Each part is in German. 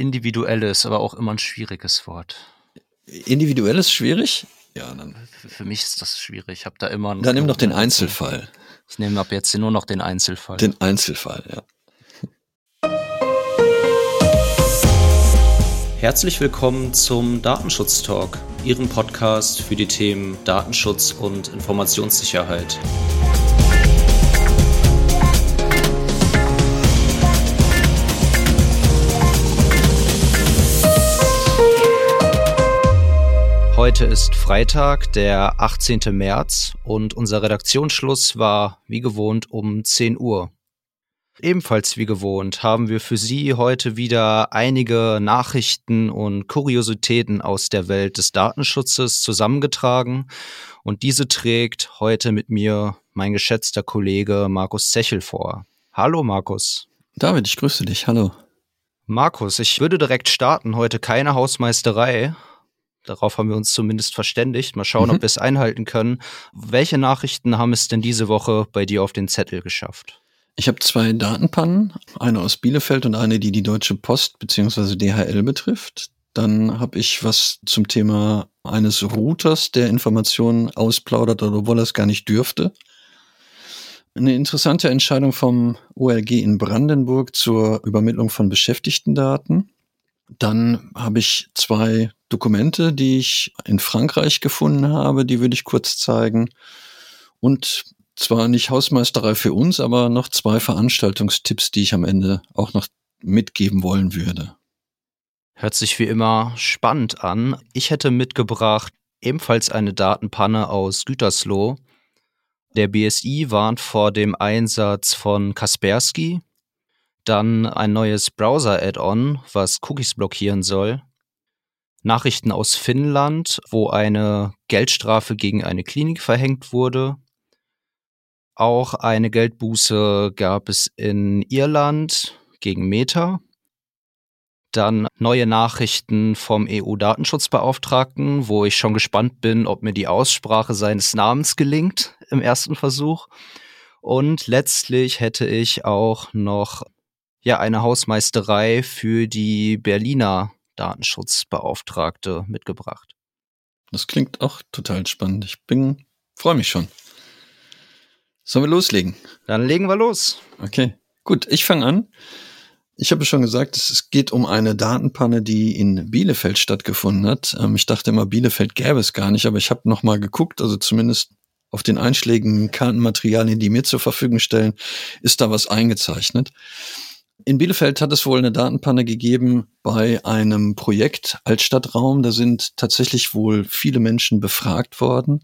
individuelles, aber auch immer ein schwieriges Wort. Individuelles schwierig? Ja, dann. Für, für mich ist das schwierig. Ich habe da immer. Dann nimm doch den Einzelfall. Ich nehme ab jetzt nur noch den Einzelfall. Den Einzelfall, ja. Herzlich willkommen zum Datenschutz Talk, Ihrem Podcast für die Themen Datenschutz und Informationssicherheit. Heute ist Freitag, der 18. März und unser Redaktionsschluss war wie gewohnt um 10 Uhr. Ebenfalls wie gewohnt haben wir für Sie heute wieder einige Nachrichten und Kuriositäten aus der Welt des Datenschutzes zusammengetragen und diese trägt heute mit mir mein geschätzter Kollege Markus Zechel vor. Hallo Markus. David, ich grüße dich. Hallo. Markus, ich würde direkt starten. Heute keine Hausmeisterei, Darauf haben wir uns zumindest verständigt. Mal schauen, mhm. ob wir es einhalten können. Welche Nachrichten haben es denn diese Woche bei dir auf den Zettel geschafft? Ich habe zwei Datenpannen, eine aus Bielefeld und eine, die die Deutsche Post bzw. DHL betrifft. Dann habe ich was zum Thema eines Routers, der Informationen ausplaudert, obwohl er es gar nicht dürfte. Eine interessante Entscheidung vom OLG in Brandenburg zur Übermittlung von Beschäftigtendaten. Dann habe ich zwei Dokumente, die ich in Frankreich gefunden habe, die würde ich kurz zeigen. Und zwar nicht Hausmeisterei für uns, aber noch zwei Veranstaltungstipps, die ich am Ende auch noch mitgeben wollen würde. Hört sich wie immer spannend an. Ich hätte mitgebracht ebenfalls eine Datenpanne aus Gütersloh. Der BSI warnt vor dem Einsatz von Kaspersky, dann ein neues Browser-Add-on, was Cookies blockieren soll. Nachrichten aus Finnland, wo eine Geldstrafe gegen eine Klinik verhängt wurde. Auch eine Geldbuße gab es in Irland gegen Meta. Dann neue Nachrichten vom EU-Datenschutzbeauftragten, wo ich schon gespannt bin, ob mir die Aussprache seines Namens gelingt im ersten Versuch. Und letztlich hätte ich auch noch ja eine Hausmeisterei für die Berliner Datenschutzbeauftragte mitgebracht. Das klingt auch total spannend. Ich bin, freue mich schon. Sollen wir loslegen? Dann legen wir los. Okay, gut. Ich fange an. Ich habe schon gesagt, es geht um eine Datenpanne, die in Bielefeld stattgefunden hat. Ähm, ich dachte immer, Bielefeld gäbe es gar nicht, aber ich habe noch mal geguckt, also zumindest auf den einschlägigen Kartenmaterialien, die mir zur Verfügung stellen, ist da was eingezeichnet. In Bielefeld hat es wohl eine Datenpanne gegeben bei einem Projekt Altstadtraum. Da sind tatsächlich wohl viele Menschen befragt worden.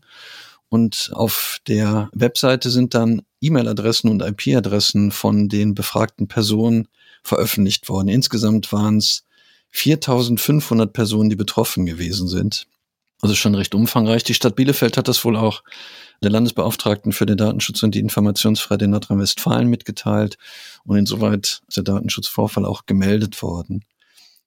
Und auf der Webseite sind dann E-Mail-Adressen und IP-Adressen von den befragten Personen veröffentlicht worden. Insgesamt waren es 4500 Personen, die betroffen gewesen sind. Also schon recht umfangreich. Die Stadt Bielefeld hat das wohl auch der Landesbeauftragten für den Datenschutz und die Informationsfreiheit in Nordrhein-Westfalen mitgeteilt. Und insoweit ist der Datenschutzvorfall auch gemeldet worden.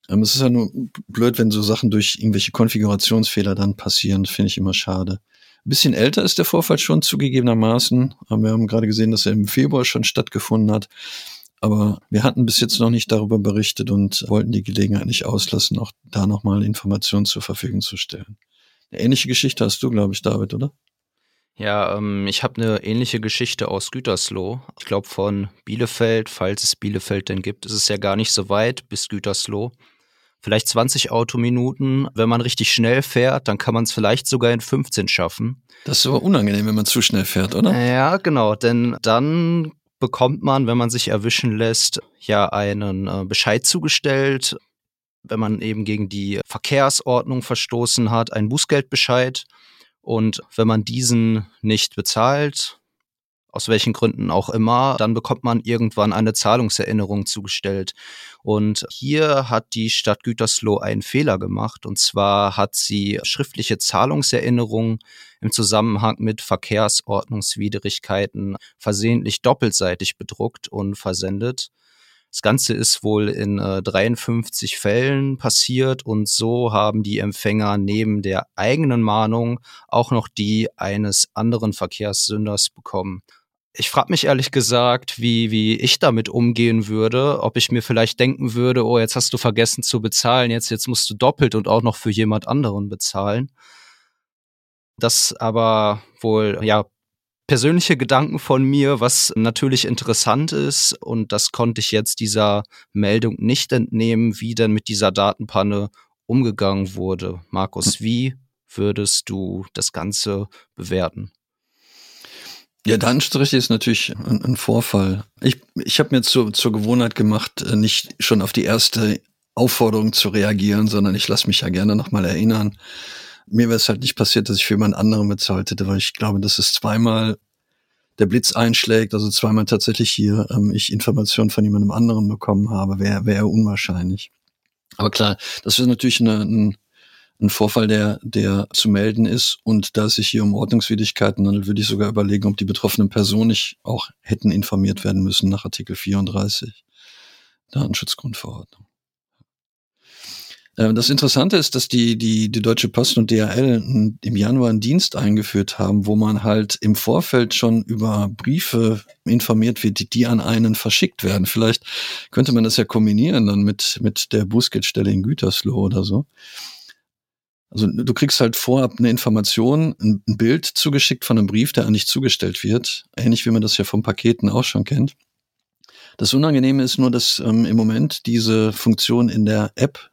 Ähm, es ist ja nur blöd, wenn so Sachen durch irgendwelche Konfigurationsfehler dann passieren. Finde ich immer schade. Ein bisschen älter ist der Vorfall schon zugegebenermaßen. Wir haben gerade gesehen, dass er im Februar schon stattgefunden hat. Aber wir hatten bis jetzt noch nicht darüber berichtet und wollten die Gelegenheit nicht auslassen, auch da nochmal Informationen zur Verfügung zu stellen. Eine ähnliche Geschichte hast du, glaube ich, David, oder? Ja, ähm, ich habe eine ähnliche Geschichte aus Gütersloh. Ich glaube von Bielefeld, falls es Bielefeld denn gibt, ist es ja gar nicht so weit bis Gütersloh. Vielleicht 20 Autominuten. Wenn man richtig schnell fährt, dann kann man es vielleicht sogar in 15 schaffen. Das ist aber unangenehm, wenn man zu schnell fährt, oder? Ja, genau. Denn dann bekommt man, wenn man sich erwischen lässt, ja einen äh, Bescheid zugestellt. Wenn man eben gegen die Verkehrsordnung verstoßen hat, einen Bußgeldbescheid. Und wenn man diesen nicht bezahlt, aus welchen Gründen auch immer, dann bekommt man irgendwann eine Zahlungserinnerung zugestellt. Und hier hat die Stadt Gütersloh einen Fehler gemacht. Und zwar hat sie schriftliche Zahlungserinnerungen im Zusammenhang mit Verkehrsordnungswidrigkeiten versehentlich doppelseitig bedruckt und versendet. Das Ganze ist wohl in äh, 53 Fällen passiert und so haben die Empfänger neben der eigenen Mahnung auch noch die eines anderen Verkehrssünders bekommen. Ich frage mich ehrlich gesagt, wie, wie ich damit umgehen würde, ob ich mir vielleicht denken würde, oh, jetzt hast du vergessen zu bezahlen, jetzt, jetzt musst du doppelt und auch noch für jemand anderen bezahlen. Das aber wohl, ja, persönliche Gedanken von mir, was natürlich interessant ist, und das konnte ich jetzt dieser Meldung nicht entnehmen, wie denn mit dieser Datenpanne umgegangen wurde. Markus, wie würdest du das Ganze bewerten? Ja, Datenstrich ist natürlich ein, ein Vorfall. Ich, ich habe mir zur, zur Gewohnheit gemacht, äh, nicht schon auf die erste Aufforderung zu reagieren, sondern ich lasse mich ja gerne nochmal erinnern. Mir wäre es halt nicht passiert, dass ich für jemand anderen bezahlt hätte, weil ich glaube, dass es zweimal der Blitz einschlägt, also zweimal tatsächlich hier ähm, ich Informationen von jemandem anderen bekommen habe, wäre wär unwahrscheinlich. Aber klar, das ist natürlich eine, ein, ein Vorfall, der, der zu melden ist. Und da es sich hier um Ordnungswidrigkeiten handelt, würde ich sogar überlegen, ob die betroffenen Personen nicht auch hätten informiert werden müssen nach Artikel 34 Datenschutzgrundverordnung. Ähm, das Interessante ist, dass die, die, die Deutsche Post und DHL im Januar einen Dienst eingeführt haben, wo man halt im Vorfeld schon über Briefe informiert wird, die an einen verschickt werden. Vielleicht könnte man das ja kombinieren dann mit, mit der Bußgeldstelle in Gütersloh oder so. Also du kriegst halt vorab eine Information, ein, Bild zugeschickt von einem Brief, der eigentlich zugestellt wird. Ähnlich wie man das ja vom Paketen auch schon kennt. Das Unangenehme ist nur, dass ähm, im Moment diese Funktion in der App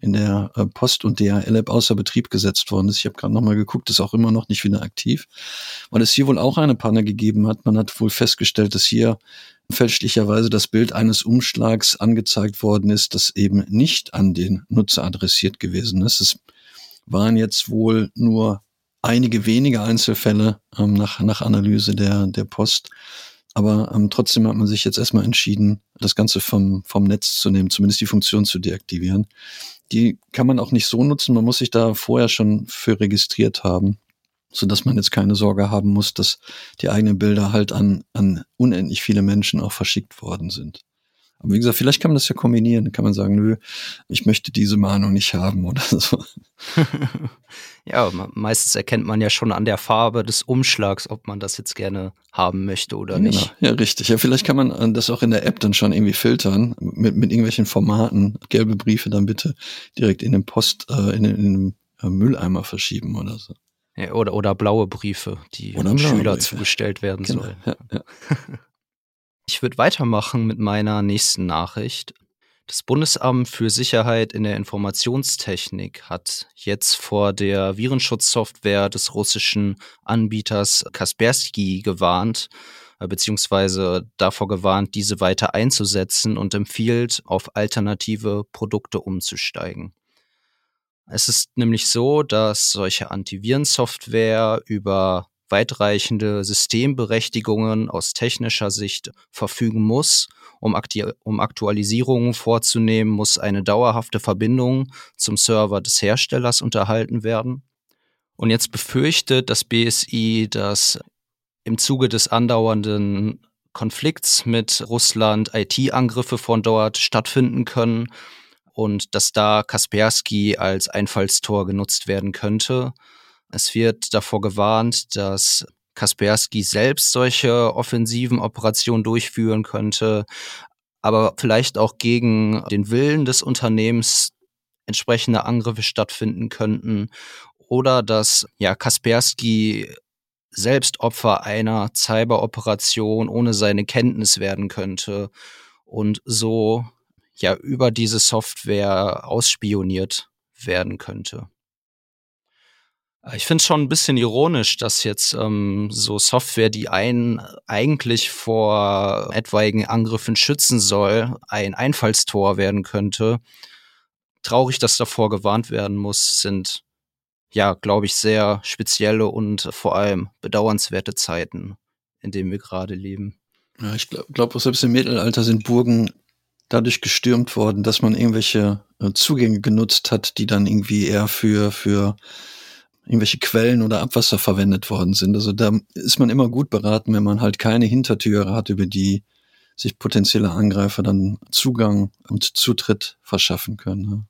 in der äh, Post- und DHL-App außer Betrieb gesetzt worden ist. Ich habe gerade nochmal geguckt, ist auch immer noch nicht wieder aktiv, weil es hier wohl auch eine Panne gegeben hat. Man hat wohl festgestellt, dass hier fälschlicherweise das Bild eines Umschlags angezeigt worden ist, das eben nicht an den Nutzer adressiert gewesen ist. Es waren jetzt wohl nur einige wenige Einzelfälle ähm, nach, nach Analyse der, der Post. Aber ähm, trotzdem hat man sich jetzt erstmal entschieden, das Ganze vom, vom Netz zu nehmen, zumindest die Funktion zu deaktivieren die kann man auch nicht so nutzen. Man muss sich da vorher schon für registriert haben, so dass man jetzt keine Sorge haben muss, dass die eigenen Bilder halt an, an unendlich viele Menschen auch verschickt worden sind. Aber wie gesagt, vielleicht kann man das ja kombinieren. Kann man sagen, nö, ich möchte diese Mahnung nicht haben oder so. ja, meistens erkennt man ja schon an der Farbe des Umschlags, ob man das jetzt gerne haben möchte oder genau. nicht. Ja, richtig. Ja, vielleicht kann man äh, das auch in der App dann schon irgendwie filtern mit, mit irgendwelchen Formaten. Gelbe Briefe dann bitte direkt in den Post, äh, in, in den äh, Mülleimer verschieben oder so. Ja, oder, oder blaue Briefe, die oder Schüler Briefe. zugestellt werden genau. sollen. Ja, ja. Ich würde weitermachen mit meiner nächsten Nachricht. Das Bundesamt für Sicherheit in der Informationstechnik hat jetzt vor der Virenschutzsoftware des russischen Anbieters Kaspersky gewarnt, äh, beziehungsweise davor gewarnt, diese weiter einzusetzen und empfiehlt, auf alternative Produkte umzusteigen. Es ist nämlich so, dass solche Antivirensoftware über weitreichende Systemberechtigungen aus technischer Sicht verfügen muss. Um, um Aktualisierungen vorzunehmen, muss eine dauerhafte Verbindung zum Server des Herstellers unterhalten werden. Und jetzt befürchtet das BSI, dass im Zuge des andauernden Konflikts mit Russland IT-Angriffe von dort stattfinden können und dass da Kaspersky als Einfallstor genutzt werden könnte. Es wird davor gewarnt, dass Kaspersky selbst solche offensiven Operationen durchführen könnte, aber vielleicht auch gegen den Willen des Unternehmens entsprechende Angriffe stattfinden könnten oder dass ja Kaspersky selbst Opfer einer Cyberoperation ohne seine Kenntnis werden könnte und so ja über diese Software ausspioniert werden könnte. Äh, ich finde es schon ein bisschen ironisch, dass jetzt ähm, so Software, die einen eigentlich vor etwaigen Angriffen schützen soll, ein Einfallstor werden könnte. Traurig, dass davor gewarnt werden muss, sind ja, glaube ich, sehr spezielle und vor allem bedauernswerte Zeiten, in denen wir gerade leben. Ja, ich glaube, glaub, selbst im Mittelalter sind Burgen dadurch gestürmt worden, dass man irgendwelche äh, Zugänge genutzt hat, die dann irgendwie eher für, für irgendwelche Quellen oder Abwasser verwendet worden sind. Also da ist man immer gut beraten, wenn man halt keine Hintertüre hat, über die sich potenzielle Angreifer dann Zugang und Zutritt verschaffen können.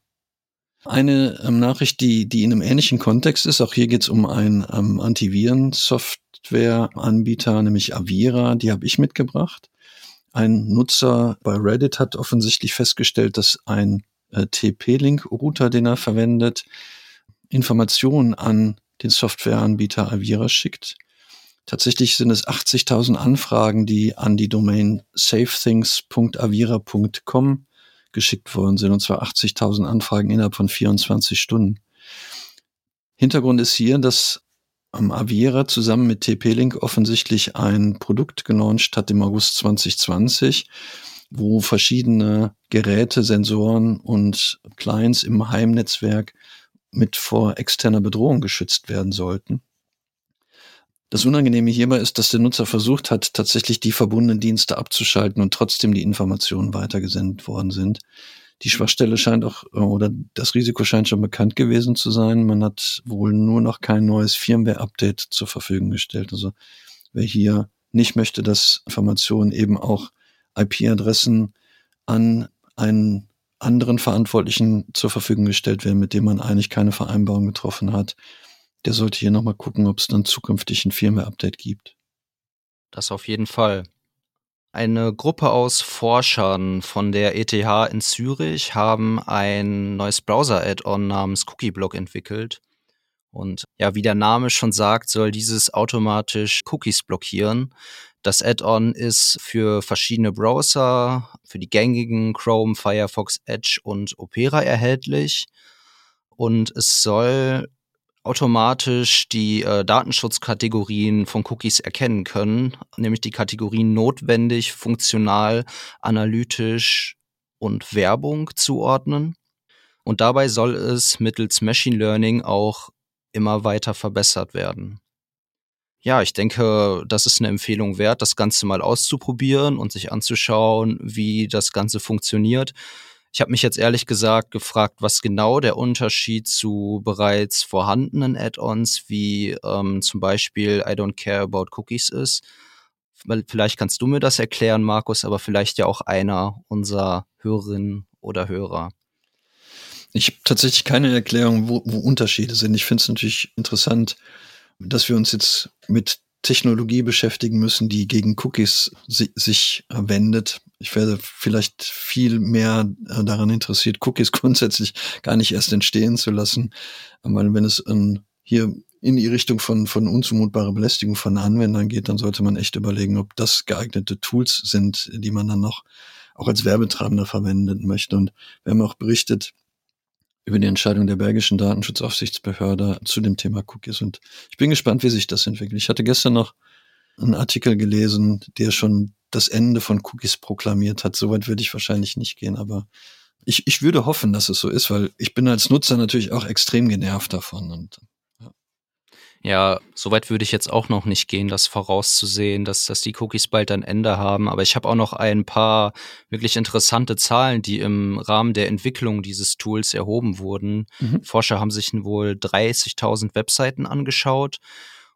Eine ähm, Nachricht, die, die in einem ähnlichen Kontext ist, auch hier geht es um einen ähm, Antiviren-Software-Anbieter, nämlich Avira, die habe ich mitgebracht. Ein Nutzer bei Reddit hat offensichtlich festgestellt, dass ein äh, TP-Link-Router, den er verwendet, Informationen an den Softwareanbieter Avira schickt. Tatsächlich sind es 80.000 Anfragen, die an die Domain safethings.avira.com geschickt worden sind, und zwar 80.000 Anfragen innerhalb von 24 Stunden. Hintergrund ist hier, dass ähm, Avira zusammen mit TP-Link offensichtlich ein Produkt gelauncht hat im August 2020, wo verschiedene Geräte, Sensoren und Clients im Heimnetzwerk mit vor externer Bedrohung geschützt werden sollten. Das Unangenehme hierbei ist, dass der Nutzer versucht hat, tatsächlich die verbundenen Dienste abzuschalten und trotzdem die Informationen weitergesendet worden sind. Die Schwachstelle scheint auch, oder das Risiko scheint schon bekannt gewesen zu sein. Man hat wohl nur noch kein neues Firmware-Update zur Verfügung gestellt. Also wer hier nicht möchte, dass Informationen eben auch IP-Adressen an einen anderen Verantwortlichen zur Verfügung gestellt werden, mit dem man eigentlich keine Vereinbarung getroffen hat, der sollte hier nochmal gucken, ob es dann zukünftig ein Firmware-Update gibt. Das auf jeden Fall. Eine Gruppe aus Forschern von der ETH in Zürich haben ein neues Browser-Add-on namens CookieBlock entwickelt. Und ja, wie der Name schon sagt, soll dieses automatisch Cookies blockieren. Das Add-on ist für verschiedene Browser, für die gängigen Chrome, Firefox, Edge und Opera erhältlich. Und es soll automatisch die äh, Datenschutzkategorien von Cookies erkennen können, nämlich die Kategorien notwendig, funktional, analytisch und Werbung zuordnen. Und dabei soll es mittels Machine Learning auch immer weiter verbessert werden. Ja, ich denke, das ist eine Empfehlung wert, das Ganze mal auszuprobieren und sich anzuschauen, wie das Ganze funktioniert. Ich habe mich jetzt ehrlich gesagt gefragt, was genau der Unterschied zu bereits vorhandenen Add-ons wie ähm, zum Beispiel I Don't Care About Cookies ist. Vielleicht kannst du mir das erklären, Markus, aber vielleicht ja auch einer unserer Hörerinnen oder Hörer. Ich habe tatsächlich keine Erklärung, wo, wo Unterschiede sind. Ich finde es natürlich interessant, dass wir uns jetzt mit Technologie beschäftigen müssen, die gegen Cookies si sich wendet. Ich werde vielleicht viel mehr äh, daran interessiert, Cookies grundsätzlich gar nicht erst entstehen zu lassen, weil wenn es ähm, hier in die Richtung von, von unzumutbare Belästigung von Anwendern geht, dann sollte man echt überlegen, ob das geeignete Tools sind, die man dann noch auch als Werbetreibender verwenden möchte. Und wir haben auch berichtet, über die Entscheidung der belgischen Datenschutzaufsichtsbehörde zu dem Thema Cookies. Und ich bin gespannt, wie sich das entwickelt. Ich hatte gestern noch einen Artikel gelesen, der schon das Ende von Cookies proklamiert hat. Soweit würde ich wahrscheinlich nicht gehen, aber ich, ich würde hoffen, dass es so ist, weil ich bin als Nutzer natürlich auch extrem genervt davon. Und ja, soweit würde ich jetzt auch noch nicht gehen, das vorauszusehen, dass, dass die Cookies bald ein Ende haben. Aber ich habe auch noch ein paar wirklich interessante Zahlen, die im Rahmen der Entwicklung dieses Tools erhoben wurden. Mhm. Forscher haben sich wohl 30.000 Webseiten angeschaut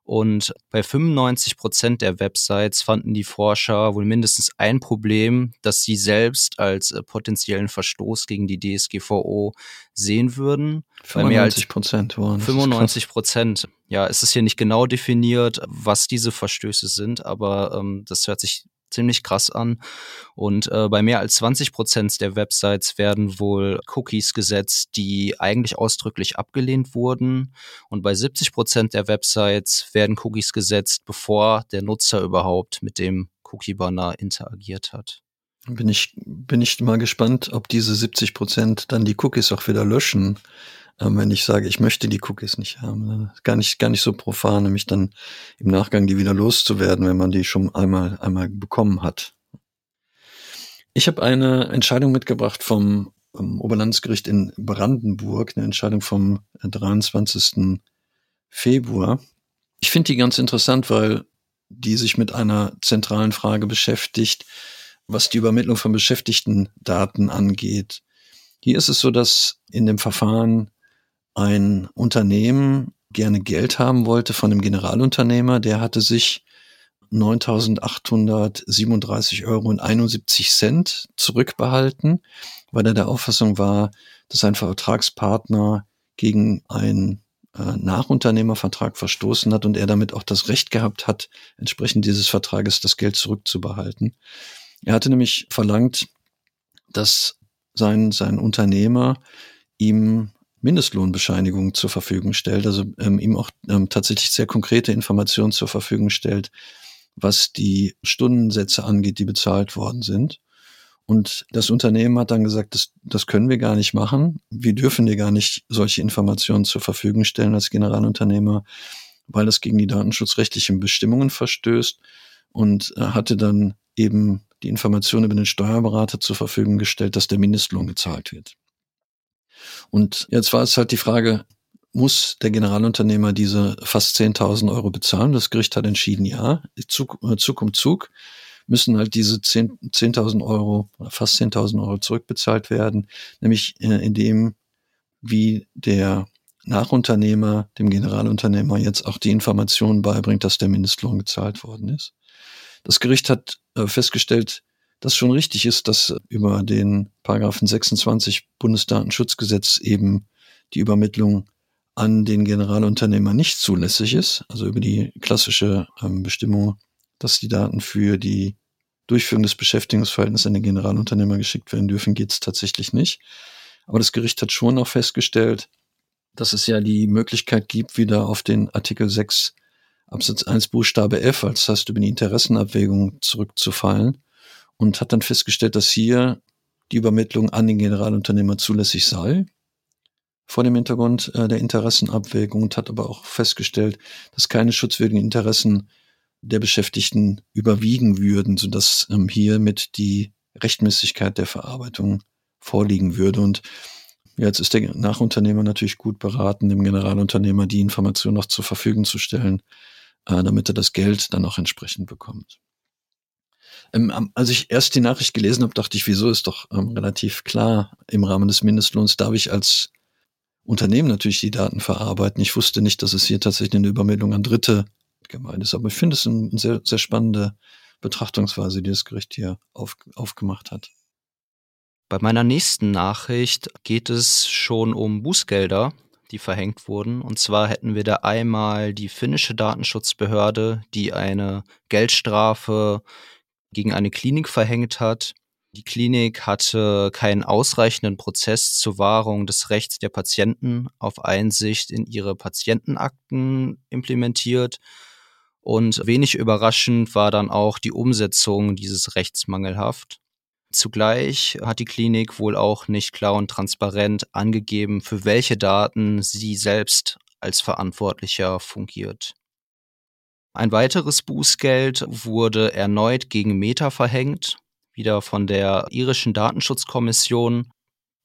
und bei 95 Prozent der Websites fanden die Forscher wohl mindestens ein Problem, das sie selbst als äh, potenziellen Verstoß gegen die DSGVO sehen würden. 95 Prozent waren. 95 Prozent. Ja, es ist hier nicht genau definiert, was diese Verstöße sind, aber ähm, das hört sich ziemlich krass an. Und äh, bei mehr als 20 Prozent der Websites werden wohl Cookies gesetzt, die eigentlich ausdrücklich abgelehnt wurden. Und bei 70 Prozent der Websites werden Cookies gesetzt, bevor der Nutzer überhaupt mit dem Cookie-Banner interagiert hat. Bin ich, bin ich mal gespannt, ob diese 70 Prozent dann die Cookies auch wieder löschen wenn ich sage, ich möchte die Cookies nicht haben. Ne? Gar nicht, gar nicht so profan, nämlich dann im Nachgang die wieder loszuwerden, wenn man die schon einmal, einmal bekommen hat. Ich habe eine Entscheidung mitgebracht vom, vom Oberlandesgericht in Brandenburg, eine Entscheidung vom 23. Februar. Ich finde die ganz interessant, weil die sich mit einer zentralen Frage beschäftigt, was die Übermittlung von Beschäftigtendaten angeht. Hier ist es so, dass in dem Verfahren ein Unternehmen gerne Geld haben wollte von dem Generalunternehmer, der hatte sich 9.837 Euro und 71 Cent zurückbehalten, weil er der Auffassung war, dass sein Vertragspartner gegen einen äh, Nachunternehmervertrag verstoßen hat und er damit auch das Recht gehabt hat, entsprechend dieses Vertrages das Geld zurückzubehalten. Er hatte nämlich verlangt, dass sein, sein Unternehmer ihm Mindestlohnbescheinigungen zur Verfügung stellt, also ähm, ihm auch ähm, tatsächlich sehr konkrete Informationen zur Verfügung stellt, was die Stundensätze angeht, die bezahlt worden sind. Und das Unternehmen hat dann gesagt, das, das können wir gar nicht machen. Wir dürfen dir gar nicht solche Informationen zur Verfügung stellen als Generalunternehmer, weil das gegen die datenschutzrechtlichen Bestimmungen verstößt und hatte dann eben die Information über den Steuerberater zur Verfügung gestellt, dass der Mindestlohn gezahlt wird. Und jetzt war es halt die Frage, muss der Generalunternehmer diese fast 10.000 Euro bezahlen? Das Gericht hat entschieden, ja, Zug, äh, Zug um Zug müssen halt diese 10.000 10 Euro fast 10.000 Euro zurückbezahlt werden, nämlich äh, indem wie der Nachunternehmer dem Generalunternehmer jetzt auch die Information beibringt, dass der Mindestlohn gezahlt worden ist. Das Gericht hat äh, festgestellt, dass schon richtig ist, dass über den Paragraphen 26 Bundesdatenschutzgesetz eben die Übermittlung an den Generalunternehmer nicht zulässig ist, also über die klassische ähm, Bestimmung, dass die Daten für die Durchführung des Beschäftigungsverhältnisses an den Generalunternehmer geschickt werden dürfen, geht es tatsächlich nicht. Aber das Gericht hat schon auch festgestellt, dass es ja die Möglichkeit gibt, wieder auf den Artikel 6 Absatz 1 Buchstabe F, als heißt über die Interessenabwägung zurückzufallen und hat dann festgestellt, dass hier die Übermittlung an den Generalunternehmer zulässig sei vor dem Hintergrund äh, der Interessenabwägung und hat aber auch festgestellt, dass keine schutzwürdigen Interessen der Beschäftigten überwiegen würden, sodass ähm, hiermit die Rechtmäßigkeit der Verarbeitung vorliegen würde. Und jetzt ist der Nachunternehmer natürlich gut beraten, dem Generalunternehmer die Information noch zur Verfügung zu stellen, äh, damit er das Geld dann auch entsprechend bekommt. Ähm, als ich erst die Nachricht gelesen habe, dachte ich, wieso ist doch ähm, relativ klar, im Rahmen des Mindestlohns darf ich als Unternehmen natürlich die Daten verarbeiten. Ich wusste nicht, dass es hier tatsächlich eine Übermittlung an Dritte gemeint ist. Aber ich finde es eine sehr, sehr spannende Betrachtungsweise, die das Gericht hier auf, aufgemacht hat. Bei meiner nächsten Nachricht geht es schon um Bußgelder, die verhängt wurden. Und zwar hätten wir da einmal die finnische Datenschutzbehörde, die eine Geldstrafe gegen eine Klinik verhängt hat. Die Klinik hatte keinen ausreichenden Prozess zur Wahrung des Rechts der Patienten auf Einsicht in ihre Patientenakten implementiert. Und wenig überraschend war dann auch die Umsetzung dieses Rechts mangelhaft. Zugleich hat die Klinik wohl auch nicht klar und transparent angegeben, für welche Daten sie selbst als Verantwortlicher fungiert. Ein weiteres Bußgeld wurde erneut gegen Meta verhängt, wieder von der irischen Datenschutzkommission.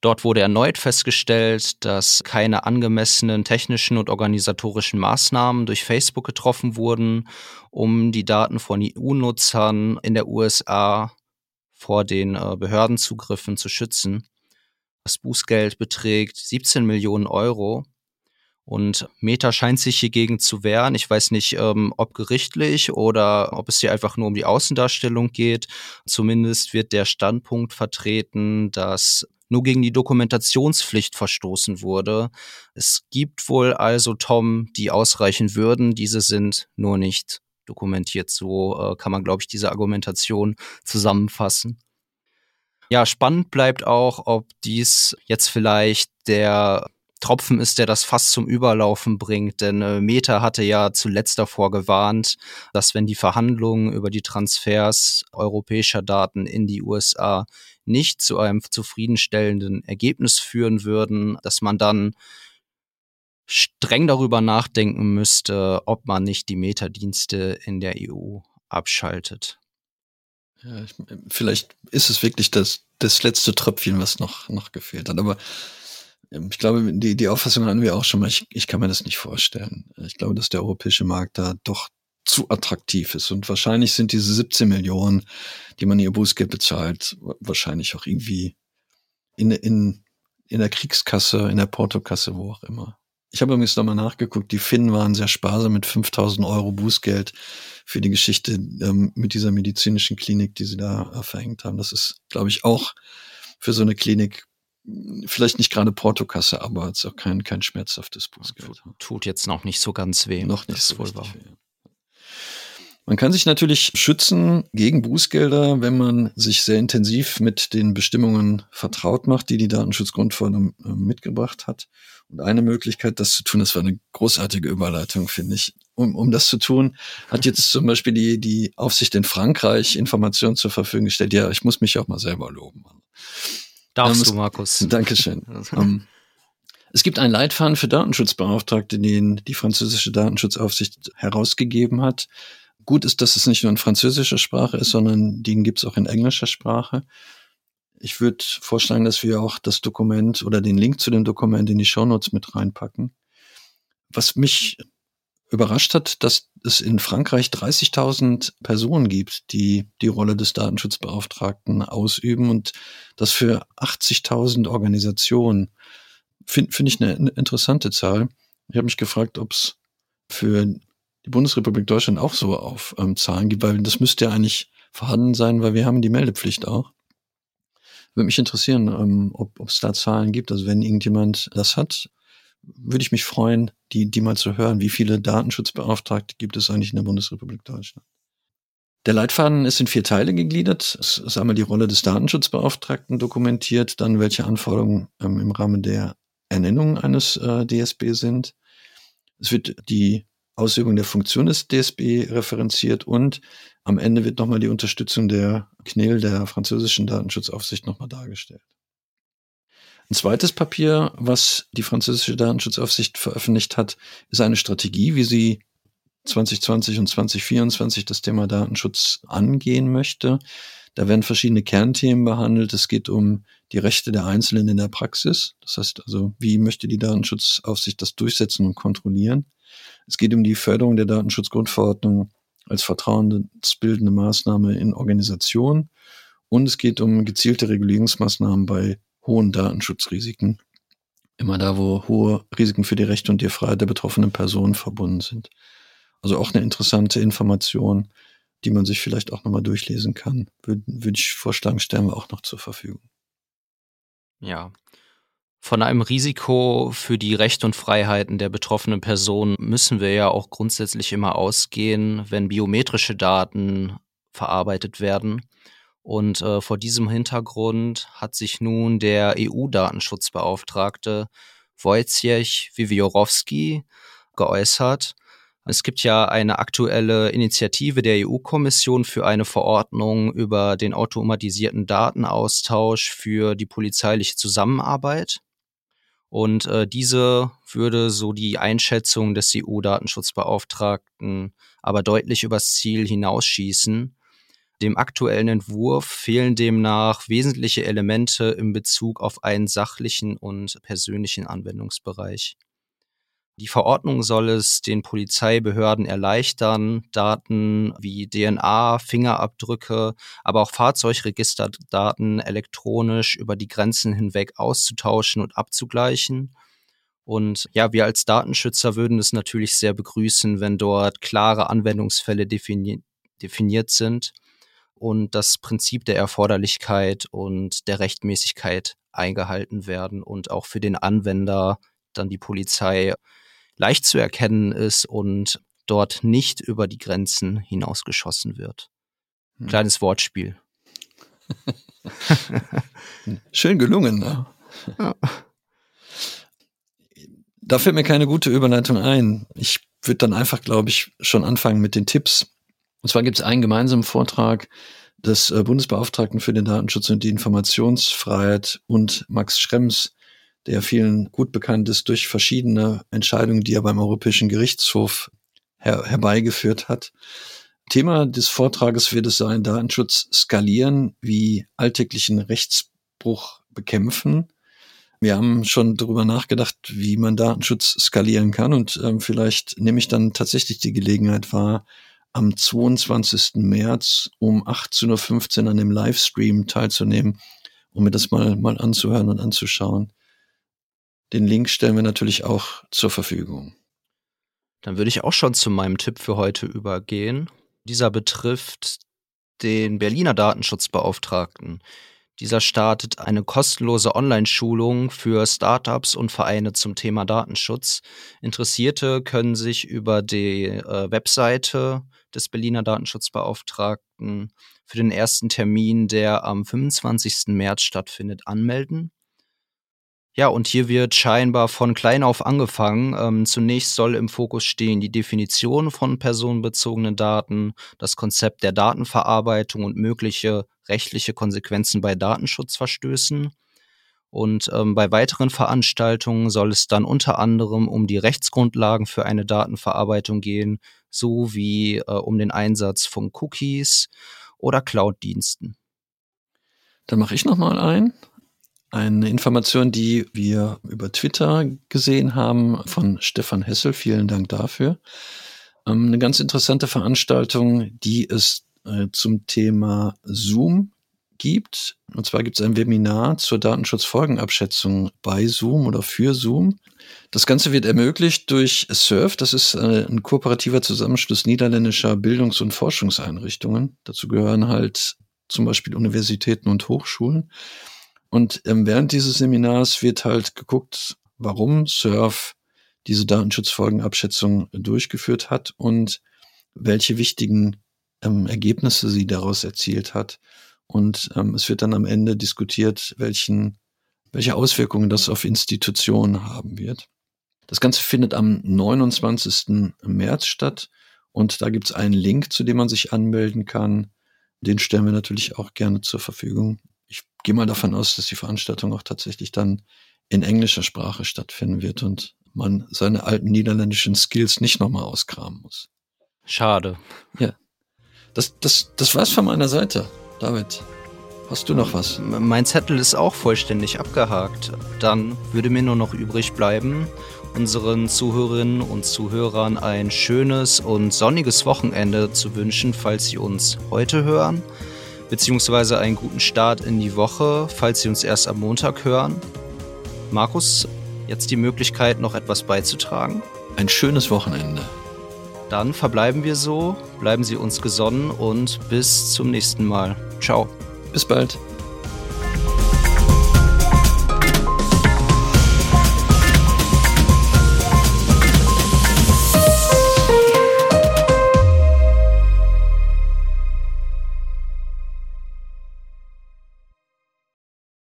Dort wurde erneut festgestellt, dass keine angemessenen technischen und organisatorischen Maßnahmen durch Facebook getroffen wurden, um die Daten von EU-Nutzern in der USA vor den äh, Behördenzugriffen zu schützen. Das Bußgeld beträgt 17 Millionen Euro und Meta scheint sich hiergegen zu wehren. Ich weiß nicht, ähm, ob gerichtlich oder ob es hier einfach nur um die Außendarstellung geht. Zumindest wird der Standpunkt vertreten, dass nur gegen die Dokumentationspflicht verstoßen wurde. Es gibt wohl also, Tom, die ausreichen würden. Diese sind nur nicht dokumentiert. So äh, kann man, glaube ich, diese Argumentation zusammenfassen. Ja, spannend bleibt auch, ob dies jetzt vielleicht der Tropfen ist, der das Fass zum Überlaufen bringt. Denn äh, Meta hatte ja zuletzt davor gewarnt, dass wenn die Verhandlungen über die Transfers europäischer Daten in die USA nicht zu einem zufriedenstellenden Ergebnis führen würden, dass man dann streng darüber nachdenken müsste, ob man nicht die Metadienste in der EU abschaltet. Ja, ich, vielleicht ist es wirklich das, das letzte Tröpfchen, was noch, noch gefehlt hat. Aber ich glaube, die, die Auffassung hatten wir auch schon mal. Ich, ich kann mir das nicht vorstellen. Ich glaube, dass der europäische Markt da doch zu attraktiv ist. Und wahrscheinlich sind diese 17 Millionen, die man ihr Bußgeld bezahlt, wahrscheinlich auch irgendwie in, in, in der Kriegskasse, in der Portokasse, wo auch immer. Ich habe übrigens nochmal nachgeguckt, die Finnen waren sehr sparsam mit 5000 Euro Bußgeld für die Geschichte ähm, mit dieser medizinischen Klinik, die sie da äh, verhängt haben. Das ist, glaube ich, auch für so eine Klinik vielleicht nicht gerade Portokasse, aber es ist auch kein, kein schmerzhaftes Bußgeld. Tut jetzt noch nicht so ganz weh. Noch nicht so wohl wahr. Man kann sich natürlich schützen gegen Bußgelder, wenn man sich sehr intensiv mit den Bestimmungen vertraut macht, die die Datenschutzgrundverordnung äh, mitgebracht hat. Und eine Möglichkeit, das zu tun, das war eine großartige Überleitung, finde ich. Um, um das zu tun, hat jetzt zum Beispiel die, die Aufsicht in Frankreich Informationen zur Verfügung gestellt. Ja, ich muss mich auch mal selber loben. Darfst ähm, du, Markus. Dankeschön. ähm, es gibt einen Leitfaden für Datenschutzbeauftragte, den die französische Datenschutzaufsicht herausgegeben hat. Gut ist, dass es nicht nur in französischer Sprache ist, sondern den gibt es auch in englischer Sprache. Ich würde vorschlagen, dass wir auch das Dokument oder den Link zu dem Dokument in die Shownotes mit reinpacken. Was mich überrascht hat, dass es in Frankreich 30.000 Personen gibt, die die Rolle des Datenschutzbeauftragten ausüben und das für 80.000 Organisationen. Finde find ich eine interessante Zahl. Ich habe mich gefragt, ob es für die Bundesrepublik Deutschland auch so auf ähm, Zahlen gibt, weil das müsste ja eigentlich vorhanden sein, weil wir haben die Meldepflicht auch. Würde mich interessieren, ähm, ob es da Zahlen gibt. Also wenn irgendjemand das hat, würde ich mich freuen, die, die mal zu hören. Wie viele Datenschutzbeauftragte gibt es eigentlich in der Bundesrepublik Deutschland? Der Leitfaden ist in vier Teile gegliedert. Es ist einmal die Rolle des Datenschutzbeauftragten dokumentiert, dann welche Anforderungen ähm, im Rahmen der Ernennung eines äh, DSB sind. Es wird die Ausübung der Funktion des DSB referenziert und am Ende wird nochmal die Unterstützung der CNIL, der französischen Datenschutzaufsicht, nochmal dargestellt. Ein zweites Papier, was die französische Datenschutzaufsicht veröffentlicht hat, ist eine Strategie, wie sie 2020 und 2024 das Thema Datenschutz angehen möchte. Da werden verschiedene Kernthemen behandelt. Es geht um die Rechte der Einzelnen in der Praxis. Das heißt also, wie möchte die Datenschutzaufsicht das durchsetzen und kontrollieren? Es geht um die Förderung der Datenschutzgrundverordnung als vertrauensbildende Maßnahme in Organisationen und es geht um gezielte Regulierungsmaßnahmen bei hohen Datenschutzrisiken. Immer da, wo hohe Risiken für die Rechte und die Freiheit der betroffenen Personen verbunden sind. Also auch eine interessante Information, die man sich vielleicht auch nochmal durchlesen kann. Würde, würde ich vorschlagen, stellen wir auch noch zur Verfügung. Ja, von einem Risiko für die Rechte und Freiheiten der betroffenen Person müssen wir ja auch grundsätzlich immer ausgehen, wenn biometrische Daten verarbeitet werden. Und äh, vor diesem Hintergrund hat sich nun der EU-Datenschutzbeauftragte Wojciech Wiwiorowski geäußert. Es gibt ja eine aktuelle Initiative der EU-Kommission für eine Verordnung über den automatisierten Datenaustausch für die polizeiliche Zusammenarbeit. Und äh, diese würde so die Einschätzung des EU-Datenschutzbeauftragten aber deutlich übers Ziel hinausschießen. Dem aktuellen Entwurf fehlen demnach wesentliche Elemente in Bezug auf einen sachlichen und persönlichen Anwendungsbereich. Die Verordnung soll es den Polizeibehörden erleichtern, Daten wie DNA, Fingerabdrücke, aber auch Fahrzeugregisterdaten elektronisch über die Grenzen hinweg auszutauschen und abzugleichen. Und ja, wir als Datenschützer würden es natürlich sehr begrüßen, wenn dort klare Anwendungsfälle defini definiert sind und das Prinzip der Erforderlichkeit und der Rechtmäßigkeit eingehalten werden und auch für den Anwender dann die Polizei leicht zu erkennen ist und dort nicht über die Grenzen hinausgeschossen wird. Hm. Kleines Wortspiel. Schön gelungen, ne? Ja. Da fällt mir keine gute Überleitung ein. Ich würde dann einfach, glaube ich, schon anfangen mit den Tipps. Und zwar gibt es einen gemeinsamen Vortrag des äh, Bundesbeauftragten für den Datenschutz und die Informationsfreiheit und Max Schrems der vielen gut bekannt ist durch verschiedene Entscheidungen, die er beim Europäischen Gerichtshof her herbeigeführt hat. Thema des Vortrages wird es sein, Datenschutz skalieren, wie alltäglichen Rechtsbruch bekämpfen. Wir haben schon darüber nachgedacht, wie man Datenschutz skalieren kann und ähm, vielleicht nehme ich dann tatsächlich die Gelegenheit wahr, am 22. März um 18.15 Uhr an dem Livestream teilzunehmen, um mir das mal, mal anzuhören und anzuschauen. Den Link stellen wir natürlich auch zur Verfügung. Dann würde ich auch schon zu meinem Tipp für heute übergehen. Dieser betrifft den Berliner Datenschutzbeauftragten. Dieser startet eine kostenlose Online-Schulung für Startups und Vereine zum Thema Datenschutz. Interessierte können sich über die äh, Webseite des Berliner Datenschutzbeauftragten für den ersten Termin, der am 25. März stattfindet, anmelden. Ja, und hier wird scheinbar von klein auf angefangen. Ähm, zunächst soll im Fokus stehen die Definition von personenbezogenen Daten, das Konzept der Datenverarbeitung und mögliche rechtliche Konsequenzen bei Datenschutzverstößen. Und ähm, bei weiteren Veranstaltungen soll es dann unter anderem um die Rechtsgrundlagen für eine Datenverarbeitung gehen, sowie äh, um den Einsatz von Cookies oder Cloud-Diensten. Dann mache ich noch mal ein. Eine Information, die wir über Twitter gesehen haben von Stefan Hessel. Vielen Dank dafür. Ähm, eine ganz interessante Veranstaltung, die es äh, zum Thema Zoom gibt. Und zwar gibt es ein Webinar zur Datenschutzfolgenabschätzung bei Zoom oder für Zoom. Das Ganze wird ermöglicht durch SURF. Das ist äh, ein kooperativer Zusammenschluss niederländischer Bildungs- und Forschungseinrichtungen. Dazu gehören halt zum Beispiel Universitäten und Hochschulen. Und ähm, während dieses Seminars wird halt geguckt, warum Surf diese Datenschutzfolgenabschätzung durchgeführt hat und welche wichtigen ähm, Ergebnisse sie daraus erzielt hat. Und ähm, es wird dann am Ende diskutiert, welchen, welche Auswirkungen das auf Institutionen haben wird. Das Ganze findet am 29. März statt und da gibt es einen Link, zu dem man sich anmelden kann. Den stellen wir natürlich auch gerne zur Verfügung ich gehe mal davon aus, dass die Veranstaltung auch tatsächlich dann in englischer Sprache stattfinden wird und man seine alten niederländischen Skills nicht nochmal auskramen muss. Schade. Ja. Das, das, das war's von meiner Seite. David, hast du noch was? Mein Zettel ist auch vollständig abgehakt. Dann würde mir nur noch übrig bleiben, unseren Zuhörerinnen und Zuhörern ein schönes und sonniges Wochenende zu wünschen, falls sie uns heute hören beziehungsweise einen guten Start in die Woche, falls Sie uns erst am Montag hören. Markus, jetzt die Möglichkeit, noch etwas beizutragen. Ein schönes Wochenende. Dann verbleiben wir so, bleiben Sie uns gesonnen und bis zum nächsten Mal. Ciao. Bis bald.